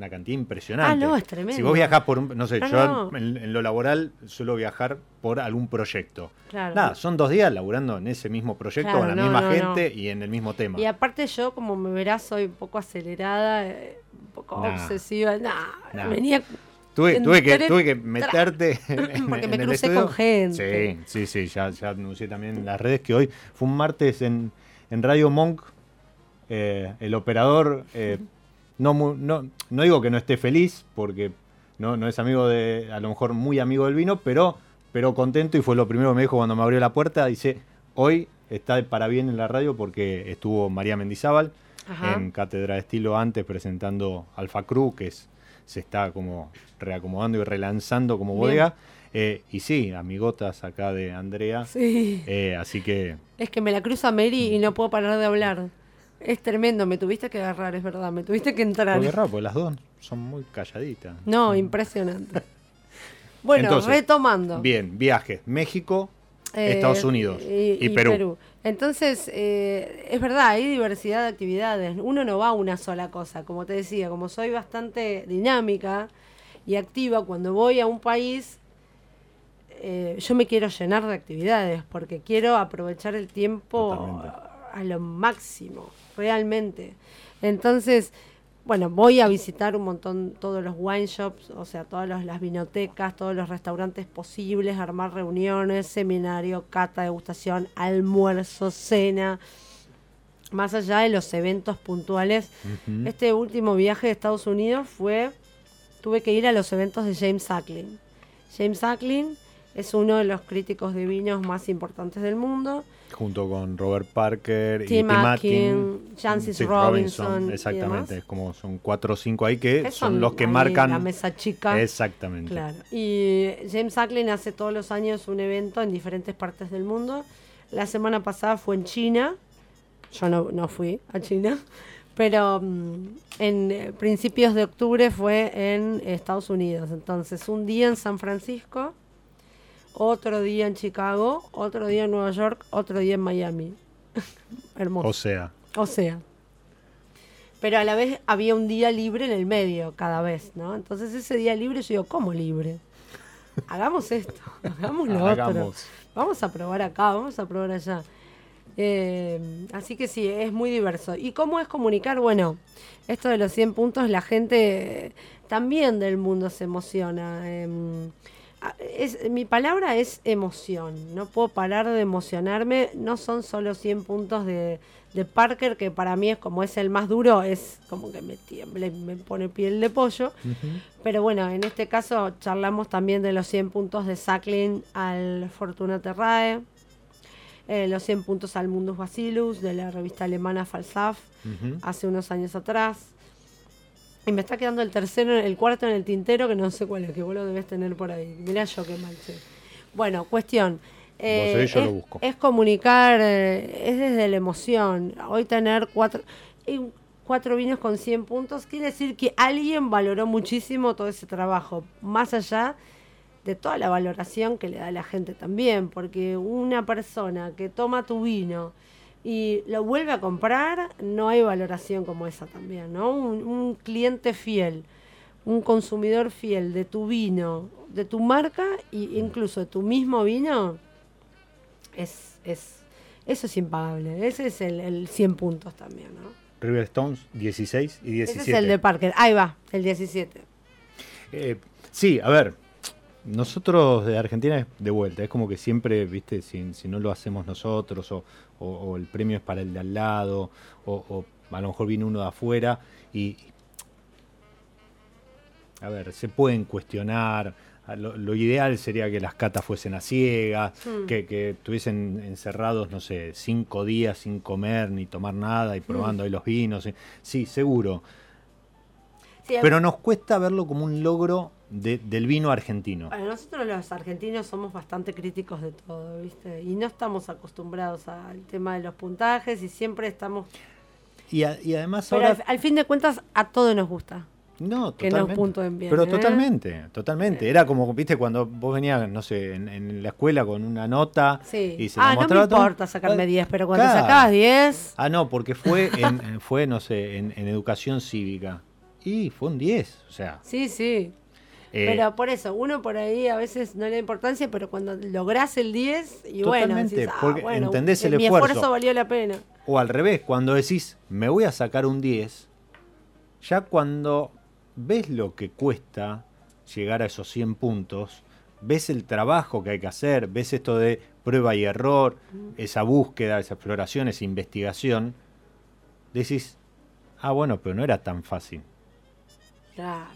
una cantidad impresionante. Ah, no, es tremendo. Si vos viajás por, no sé, yo no. En, en lo laboral suelo viajar por algún proyecto. Claro. Nada, son dos días laburando en ese mismo proyecto, Claro, con la no, misma no, gente y en el mismo tema. Y aparte yo, como me verás, soy un poco acelerada, eh, un poco Nah. obsesiva. Nah, Nah. venía... Tuve, tuve, que, tuve que meterte en, Porque me crucé con gente. Sí, sí, sí, ya, ya anuncié también en las redes que hoy fue un martes en, en Radio Monk. eh, el operador, eh, no, no, no digo que no esté feliz, porque no, no es amigo de, a lo mejor muy amigo del vino, pero, pero contento y fue lo primero que me dijo cuando me abrió la puerta. Dice, hoy está de para bien en la radio porque estuvo María Mendizábal Ajá. en Cátedra de Estilo antes presentando Alfa Cruz, que es, se está como reacomodando y relanzando como Bien. bodega. Eh, y sí, amigotas acá de Andrea. Sí. Eh, así que Es que me la cruza Mary y no puedo parar de hablar. Es tremendo, me tuviste que agarrar, es verdad, me tuviste que entrar. Porque raro, porque las dos son muy calladitas. No, impresionante. Bueno, Entonces, retomando. Bien, viajes. México, Eh, Estados Unidos y, Perú. Entonces, eh, es verdad, hay diversidad de actividades. Uno no va a una sola cosa. Como te decía, como soy bastante dinámica y activa, cuando voy a un país, eh, yo me quiero llenar de actividades porque quiero aprovechar el tiempo Totalmente. a lo máximo, realmente. Entonces, bueno, voy a visitar un montón todos los wine shops, o sea, todas los- las vinotecas, todos los restaurantes posibles, armar reuniones, seminario, cata, degustación, almuerzo, cena, más allá de los eventos puntuales. Este último viaje de Estados Unidos fue, tuve que ir a los eventos de James Suckling. James Suckling es uno de los críticos de vinos más importantes del mundo. Junto con Robert Parker y Tim Tim Atkin, Sid Robinson y Exactamente, es como son cuatro o cinco ahí que son los que marcan. La mesa chica. Exactamente. Claro. Y James Suckling hace todos los años un evento en diferentes partes del mundo. La semana pasada fue en China. Yo no, no fui a China. Pero mm, en eh, principios de octubre fue en Estados Unidos. Entonces, un día en San Francisco, otro día en Chicago, otro día en Nueva York, otro día en Miami. Hermoso. O sea, O sea. Pero a la vez había un día libre en el medio cada vez, ¿no? Entonces ese día libre yo digo, ¿cómo libre? Hagamos esto, hagamos lo otro. Hagamos. Vamos a probar acá, vamos a probar allá. Eh, así que sí, es muy diverso. ¿Y cómo es comunicar? Bueno, esto de los 100 puntos, la gente eh, también del mundo se emociona. em, a- es, mi palabra es emoción. No puedo parar de emocionarme. No son solo 100 puntos de, de Parker, que para mí es como es el más duro, es como que me tiembla y me pone piel de pollo. Pero bueno, en este caso charlamos también de los 100 puntos de Sacklin al Fortuna Terrae, eh, los 100 puntos al Mundus Bacillus de la revista alemana Falsaf hace unos años atrás. Y me está quedando el tercero, el cuarto en el tintero, que no sé cuál es, que vos lo debes tener por ahí. Mirá yo qué mal, che. Bueno, cuestión. eh, seguís, yo es, lo busco. es comunicar, eh, es desde la emoción. Hoy tener cuatro, eh, cuatro vinos con 100 puntos quiere decir que alguien valoró muchísimo todo ese trabajo, más allá de toda la valoración que le da la gente también, porque una persona que toma tu vino y lo vuelve a comprar, no hay valoración como esa también, ¿no? Un, un cliente fiel, un consumidor fiel de tu vino, de tu marca e incluso de tu mismo vino, es, es, eso es impagable. Ese es el, el 100 puntos también, ¿no? River Stones 16 y 17. Ese es el de Parker. Ahí va, el 17. Eh, sí, a ver, nosotros de Argentina es de vuelta, es como que siempre, viste, si, si no lo hacemos nosotros o, o- o el premio es para el de al lado o, o a lo mejor viene uno de afuera y... A ver, se pueden cuestionar. a Lo, lo ideal sería que las catas fuesen a ciegas, Mm. que, que estuviesen encerrados, no sé, cinco días sin comer ni tomar nada y probando ahí los vinos. eh. Sí, seguro. Sí, Pero nos cuesta verlo como un logro de- del vino argentino. Bueno, nosotros los argentinos somos bastante críticos de todo, ¿viste? Y no estamos acostumbrados al tema de los puntajes y siempre estamos... Y, a- y además Pero ahora... al, al fin de cuentas, a todo nos gusta. No, que nos totalmente. puntúen bien, Pero ¿eh? totalmente, totalmente. Era como, viste, cuando vos venías, no sé, en, en la escuela con una nota Sí. y se ah, no me importa sacarme Ah, 10, pero cuando claro. sacabas 10... Ah, no, porque fue, en, en- fue no sé, en, en educación cívica. Y fue un 10, o sea... Sí, sí. Eh, pero por eso, uno por ahí a veces no le da importancia, pero cuando lográs el 10, y bueno, decís, ah, porque bueno, entendés el mi esfuerzo. esfuerzo valió la pena. O al revés, cuando decís, me voy a sacar un 10, ya cuando ves lo que cuesta llegar a esos 100 puntos, ves el trabajo que hay que hacer, ves esto de prueba y error, esa búsqueda, esa exploración, esa investigación, decís, ah, bueno, pero no era tan fácil. Claro.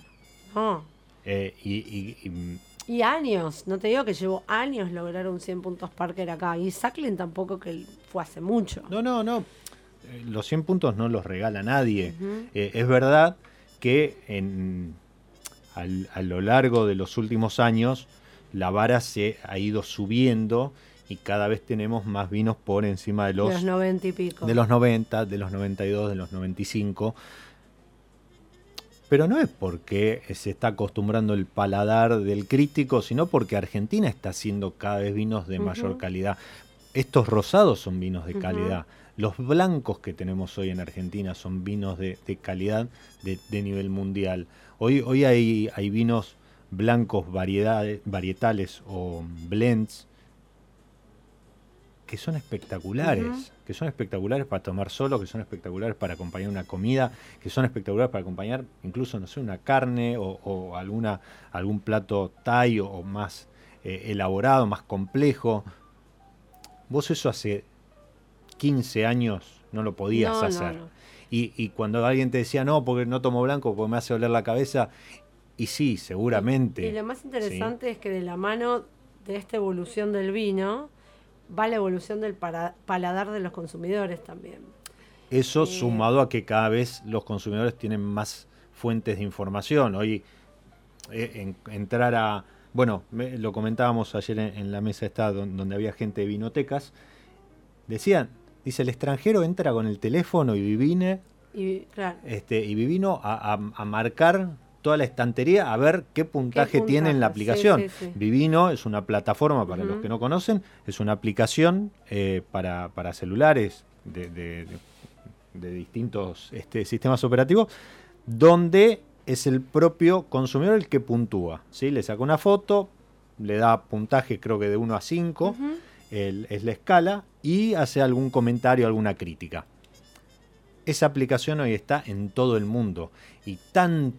No. Eh, y, y- y- Y años, no te digo que llevó años lograr un 100 puntos Parker acá. Y Sacklin tampoco que fue hace mucho. No, no, no. Eh, Los 100 puntos no los regala nadie. Eh, es verdad que en, al- a lo largo de los últimos años la vara se ha ido subiendo y cada vez tenemos más vinos por encima de de los, los 90 y pico. de los 90, de los 92, de los 95. Pero no es porque se está acostumbrando el paladar del crítico, sino porque Argentina está haciendo cada vez vinos de mayor calidad. Estos rosados son vinos de calidad. Los blancos que tenemos hoy en Argentina son vinos de, de calidad de, de nivel mundial. Hoy, hoy hay, hay vinos blancos variedades, varietales o blends que son espectaculares, que son espectaculares para tomar solo, que son espectaculares para acompañar una comida, que son espectaculares para acompañar incluso, no sé, una carne o, o alguna, algún plato thai o, o más eh, elaborado, más complejo. Vos eso hace 15 años no lo podías No, no, hacer. no. Y, y cuando alguien te decía, no, porque no tomo blanco, porque me hace oler la cabeza, y sí, seguramente. Y lo más interesante es que de la mano de esta evolución del vino va la evolución del paladar de los consumidores también. Eso Eh, sumado a que cada vez los consumidores tienen más fuentes de información. Hoy eh, en- entrar a... Bueno, me- lo comentábamos ayer en, en la mesa esta don- donde había gente de vinotecas. Decían, dice, el extranjero entra con el teléfono y divine Y, claro. este, y Vivino a, a- a marcar toda la estantería a ver qué puntaje tiene en la? Sí, aplicación. sí, sí. Vivino es una plataforma, para los que no conocen, es una aplicación eh, para, para celulares de, de- distintos este, sistemas operativos, donde es el propio consumidor el que puntúa. ¿sí? Le saca una foto, le da puntaje creo que de 1 a 5, Ujú. el- es la escala, y hace algún comentario, alguna crítica. Esa aplicación hoy está en todo el mundo y tanto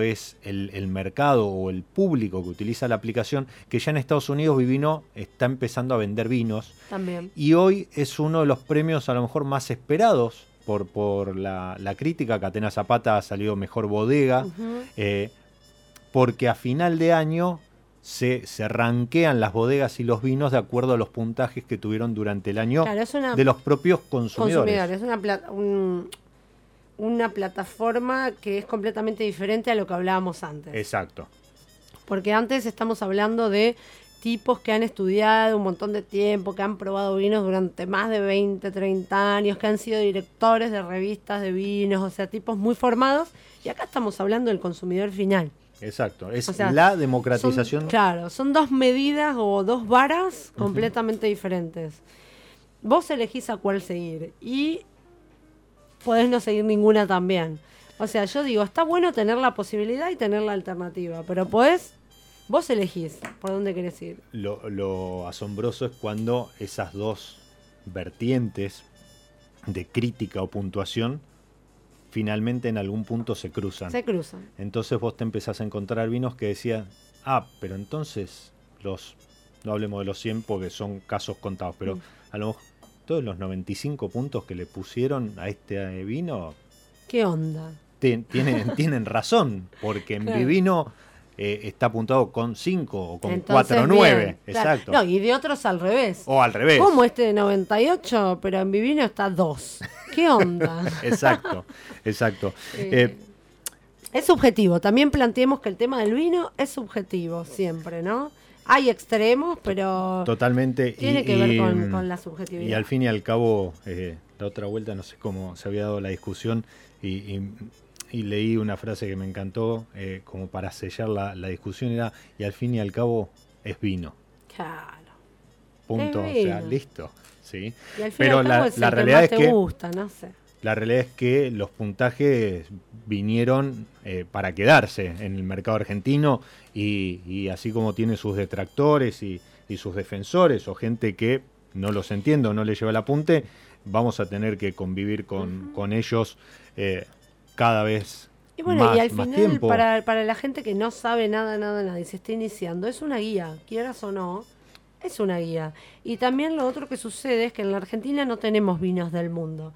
es el, el mercado o el público que utiliza la aplicación que ya en Estados Unidos Vivino está empezando a vender vinos También. y hoy es uno de los premios a lo mejor más esperados por, por la, la crítica. Catena Zapata ha salido mejor bodega eh, porque a final de año se, se ranquean las bodegas y los vinos de acuerdo a los puntajes que tuvieron durante el año Claro, de los propios consumidores. consumidores. Es una, un- una plataforma que es completamente diferente a lo que hablábamos antes. Exacto. Porque antes estamos hablando de tipos que han estudiado un montón de tiempo, que han probado vinos durante más de 20, 30 años, que han sido directores de revistas de vinos, o sea, tipos muy formados. Y acá estamos hablando del consumidor final. Exacto. Es O sea, la democratización. Son- claro, son dos medidas o dos varas completamente diferentes. Vos elegís a cuál seguir y podés no seguir ninguna también. O sea, yo digo, está bueno tener la posibilidad y tener la alternativa, pero podés, vos elegís por dónde querés ir. Lo, lo asombroso es cuando esas dos vertientes de crítica o puntuación finalmente en algún punto se cruzan. Se cruzan. Entonces vos te empezás a encontrar vinos que decían, ah, pero entonces los, no hablemos de los 100 porque son casos contados, pero Mm. a lo mejor todos los 95 puntos que le pusieron a este vino ¿Qué onda? tienen, tienen razón, porque en Claro. Vivino eh, está apuntado con 5 o con Entonces, 4 o 9, bien, claro. exacto. No, y de otros al revés. O al revés. Como este de 98, pero en Vivino está 2. ¿Qué onda? Exacto, exacto. Eh, Eh, es subjetivo. También planteemos que el tema del vino es subjetivo siempre, ¿no? Hay extremos, pero totalmente. tiene y- que ver con, mm, con la subjetividad. Y al fin y al cabo, eh, la otra vuelta, no sé cómo se había dado la discusión y, leí una frase que me encantó eh, como para sellar la, la discusión, era, y al fin y al cabo es vino. Claro. Punto. O sea, listo. ¿sí? Y al fin Pero al cabo la- es la el realidad que es más te que- gusta, no sé. La realidad es que los puntajes vinieron eh, para quedarse en el mercado argentino y, y así como tiene sus detractores y, y sus defensores o gente que no los entiende o no le lleva el apunte, vamos a tener que convivir con, con ellos eh, cada vez Y bueno, más, y al final, para, para la gente que no sabe nada, nada, nada y se está iniciando, es una guía, quieras o no, es una guía. Y también lo otro que sucede es que en la Argentina no tenemos vinos del mundo,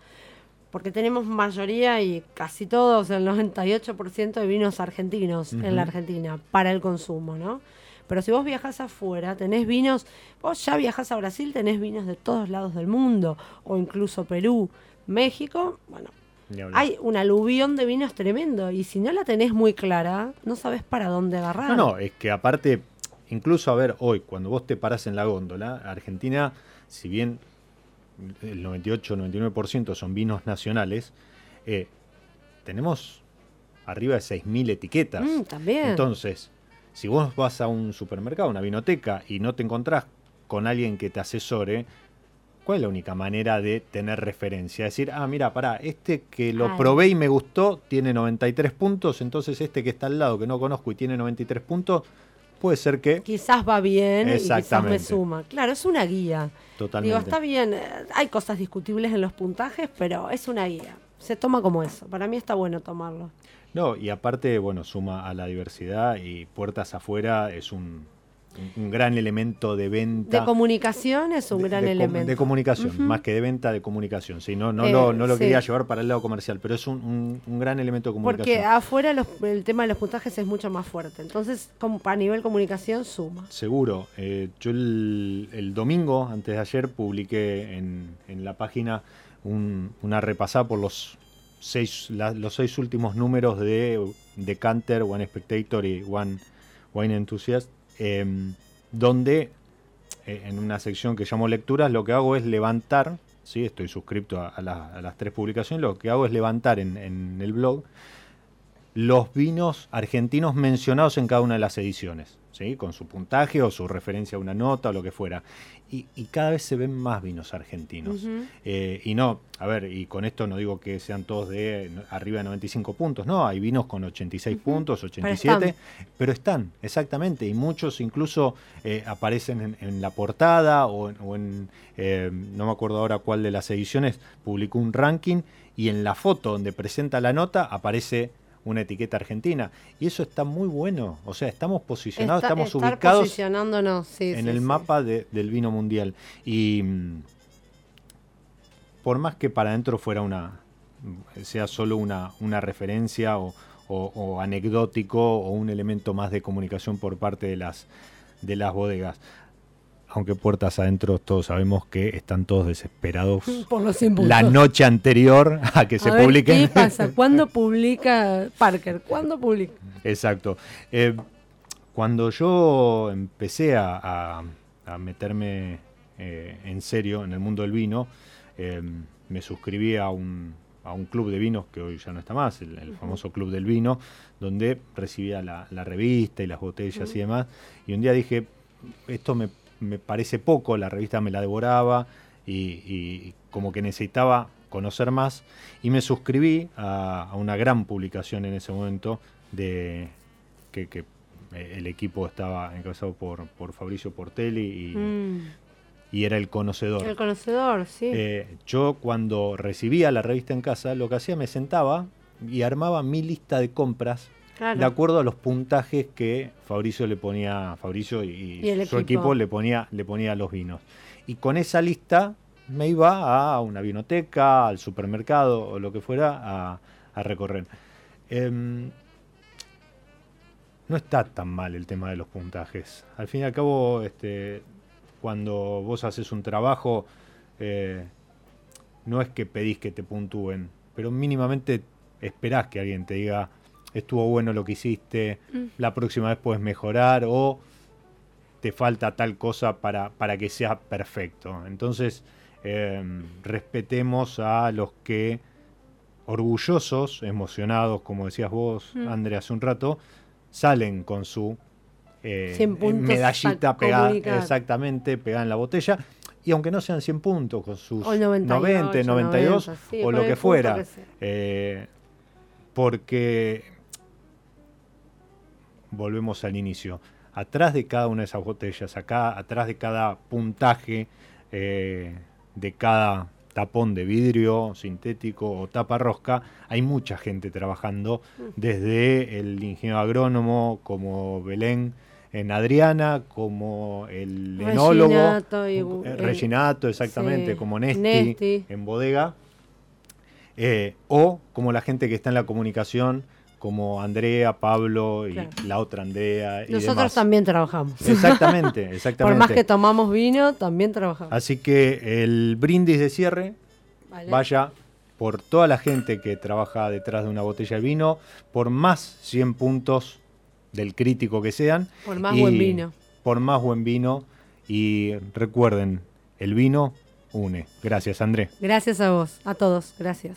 porque tenemos mayoría y casi todos, el 98% de vinos argentinos en la. Argentina para el consumo, ¿no? Pero si vos viajás afuera, tenés vinos, vos ya viajás a Brasil, tenés vinos de todos lados del mundo, o incluso Perú, México, bueno, hay un aluvión de vinos tremendo y si no la tenés muy clara, no sabes para dónde agarrar. No, no, es que aparte, incluso a ver, hoy, cuando vos te parás en la góndola, Argentina, si bien el 98-99% son vinos nacionales, eh, tenemos arriba de 6.000 etiquetas. Mm, también. Entonces, si vos vas a un supermercado, una vinoteca, y no te encontrás con alguien que te asesore, ¿cuál es la única manera de tener referencia? Decir, ah, mira, pará, este que lo Ay. probé y me gustó tiene 93 puntos, entonces este que está al lado que no conozco y tiene 93 puntos, puede ser que... Quizás va bien y quizás me suma. Claro, es una guía. Totalmente. Digo, está bien, eh, hay cosas discutibles en los puntajes, pero es una guía. Se toma como eso. Para mí está bueno tomarlo. No, y aparte, bueno, suma a la diversidad y puertas afuera es un, un- gran elemento de venta. De comunicación es un de- gran de elemento. De comunicación, más que de venta, de comunicación. Sí, no, no Eh, lo, no lo sí. quería llevar para el lado comercial, pero es un, un- un gran elemento de comunicación. Porque afuera los- el tema de los puntajes es mucho más fuerte. Entonces, como a nivel comunicación, suma. Seguro. Eh, yo el, el domingo, antes de ayer, publiqué en, en la página un- una repasada por los seis, la- los seis últimos números de Decanter, One Spectator y One Wine Enthusiast, em, donde eh, en una sección que llamo lecturas, lo que hago es levantar ¿sí? estoy suscrito a, a la- a las tres publicaciones, lo que hago es levantar en el blog los vinos argentinos mencionados en cada una de las ediciones, ¿sí? con su puntaje o su referencia a una nota o lo que fuera. Y, y cada vez se ven más vinos argentinos. Eh, y no, a ver, y con esto no digo que sean todos de arriba de 95 puntos, no, hay vinos con 86 puntos, 87, pero están, exactamente, y muchos incluso eh, aparecen en, en la portada o, en- o en, eh, no me acuerdo ahora cuál de las ediciones, publicó un ranking y en la foto donde presenta la nota aparece una etiqueta argentina. Y eso está muy bueno, o sea, estamos posicionados, Está- estamos ubicados posicionándonos, sí, en sí, el sí. mapa de- del vino mundial. Y mm, por más que para adentro fuera una, sea solo una, una referencia o, o- o anecdótico o un elemento más de comunicación por parte de las, de las bodegas. Aunque puertas adentro todos sabemos que están todos desesperados Por los impulsos. la noche anterior a que se ver, publiquen. ¿Qué pasa? ¿Cuándo publica Parker? ¿Cuándo publica? Exacto. Eh, cuando yo empecé a, a- a meterme eh, en serio en el mundo del vino, eh, me suscribí a un, a un club de vinos que hoy ya no está más, el, el famoso Club del Vino, donde recibía la, la revista y las botellas y demás. Y un día dije, esto me, me parece poco, la revista me la devoraba y, y como que necesitaba conocer más y me suscribí a, a una gran publicación en ese momento de que, que, eh, el equipo estaba encabezado por, por Fabricio Portelli y, Mm. y era el conocedor. El conocedor, sí. Eh, yo cuando recibía la revista en casa, lo que hacía me sentaba y armaba mi lista de compras claro. de acuerdo a los puntajes que Fabricio le ponía, Fabricio y, su equipo. equipo le ponía, le ponía a los vinos. Y con esa lista me iba a una vinoteca, al supermercado o lo que fuera a, a recorrer. Em, no está tan mal el tema de los puntajes. Al fin y al cabo, este, cuando vos haces un trabajo, eh, no es que pedís que te puntúen, pero mínimamente esperás que alguien te diga, estuvo bueno lo que hiciste, la próxima vez puedes mejorar o te falta tal cosa para, para que sea perfecto. Entonces, eh, respetemos a los que orgullosos, emocionados, como decías vos, Mm. André, hace un rato, salen con su eh, 100 puntos medallita pegada, exactamente, pegada en la botella. Y aunque no sean 100 puntos, con sus O 98, 90, 92 90, sí, o lo que fuera. que eh, porque volvemos al inicio. Atrás de cada una de esas botellas, acá, atrás de cada puntaje, eh, de cada tapón de vidrio sintético o tapa rosca, hay mucha gente trabajando, desde el ingeniero agrónomo como Belén en Adriana, como el enólogo, Reginato y- eh, Reginato, exactamente, sí, como Nesti, Nesti. en bodega, eh, o como la gente que está en la comunicación, como Andrea, Pablo y Claro. la otra Andrea. Y Nosotros demás. también trabajamos. Exactamente, exactamente. Por más que tomamos vino, también trabajamos. Así que el brindis de cierre Vale. vaya por toda la gente que trabaja detrás de una botella de vino, por más 100 puntos del crítico que sean. Por más buen vino. Por más buen vino. Y recuerden, el vino une. Gracias, André. Gracias a vos, a todos. Gracias.